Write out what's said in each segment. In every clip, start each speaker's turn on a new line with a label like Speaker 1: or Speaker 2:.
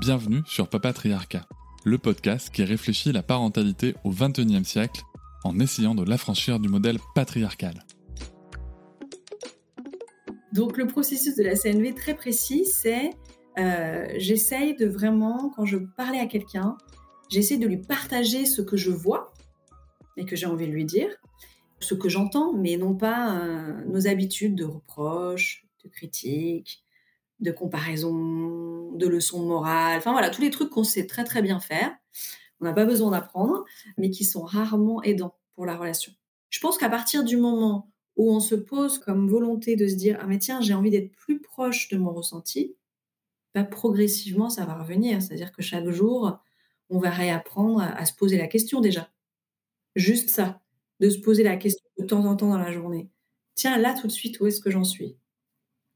Speaker 1: Bienvenue sur Papatriarcat, le podcast qui réfléchit la parentalité au XXIe siècle en essayant de l'affranchir du modèle patriarcal.
Speaker 2: Donc le processus de la CNV très précis, c'est euh, j'essaye de vraiment, quand je parlais à quelqu'un, j'essaie de lui partager ce que je vois et que j'ai envie de lui dire, ce que j'entends, mais non pas euh, nos habitudes de reproches, de critiques, de comparaison, de leçons morales, enfin voilà, tous les trucs qu'on sait très très bien faire, on n'a pas besoin d'apprendre, mais qui sont rarement aidants pour la relation. Je pense qu'à partir du moment où on se pose comme volonté de se dire ah mais tiens j'ai envie d'être plus proche de mon ressenti, bah, progressivement ça va revenir, c'est-à-dire que chaque jour on va réapprendre à, se poser la question déjà, juste ça, de se poser la question de temps en temps dans la journée. Tiens là tout de suite où est-ce que j'en suis?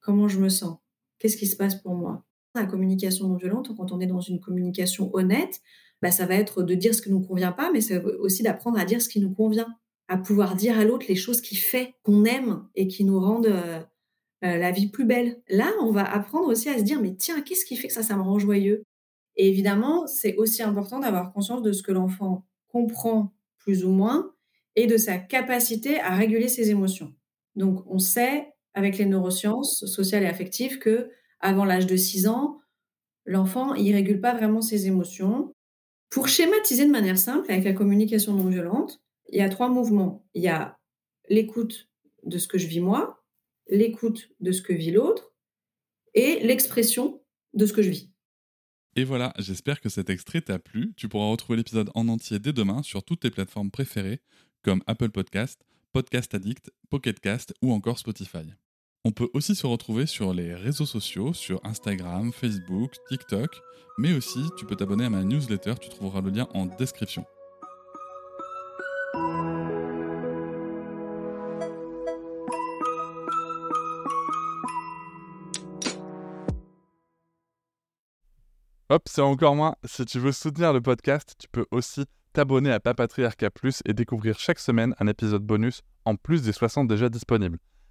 Speaker 2: Comment je me sens? Qu'est-ce qui se passe pour moi? La communication non violente, quand on est dans une communication honnête, bah, ça va être de dire ce qui ne nous convient pas, mais c'est aussi d'apprendre à dire ce qui nous convient, à pouvoir dire à l'autre les choses qui fait qu'on aime et qui nous rendent euh, euh, la vie plus belle. Là, on va apprendre aussi à se dire, mais tiens, qu'est-ce qui fait que ça, ça me rend joyeux? Et évidemment, c'est aussi important d'avoir conscience de ce que l'enfant comprend plus ou moins et de sa capacité à réguler ses émotions. Donc, on sait avec les neurosciences sociales et affectives que avant l'âge de 6 ans, l'enfant il régule pas vraiment ses émotions. Pour schématiser de manière simple avec la communication non violente, il y a trois mouvements. Il y a l'écoute de ce que je vis moi, l'écoute de ce que vit l'autre et l'expression de ce que je vis.
Speaker 1: Et voilà, j'espère que cet extrait t'a plu. Tu pourras retrouver l'épisode en entier dès demain sur toutes tes plateformes préférées comme Apple Podcast, Podcast Addict, Pocket Cast ou encore Spotify. On peut aussi se retrouver sur les réseaux sociaux, sur Instagram, Facebook, TikTok, mais aussi tu peux t'abonner à ma newsletter, tu trouveras le lien en description. Hop, c'est encore moins. Si tu veux soutenir le podcast, tu peux aussi t'abonner à Papatriarca Plus et découvrir chaque semaine un épisode bonus en plus des 60 déjà disponibles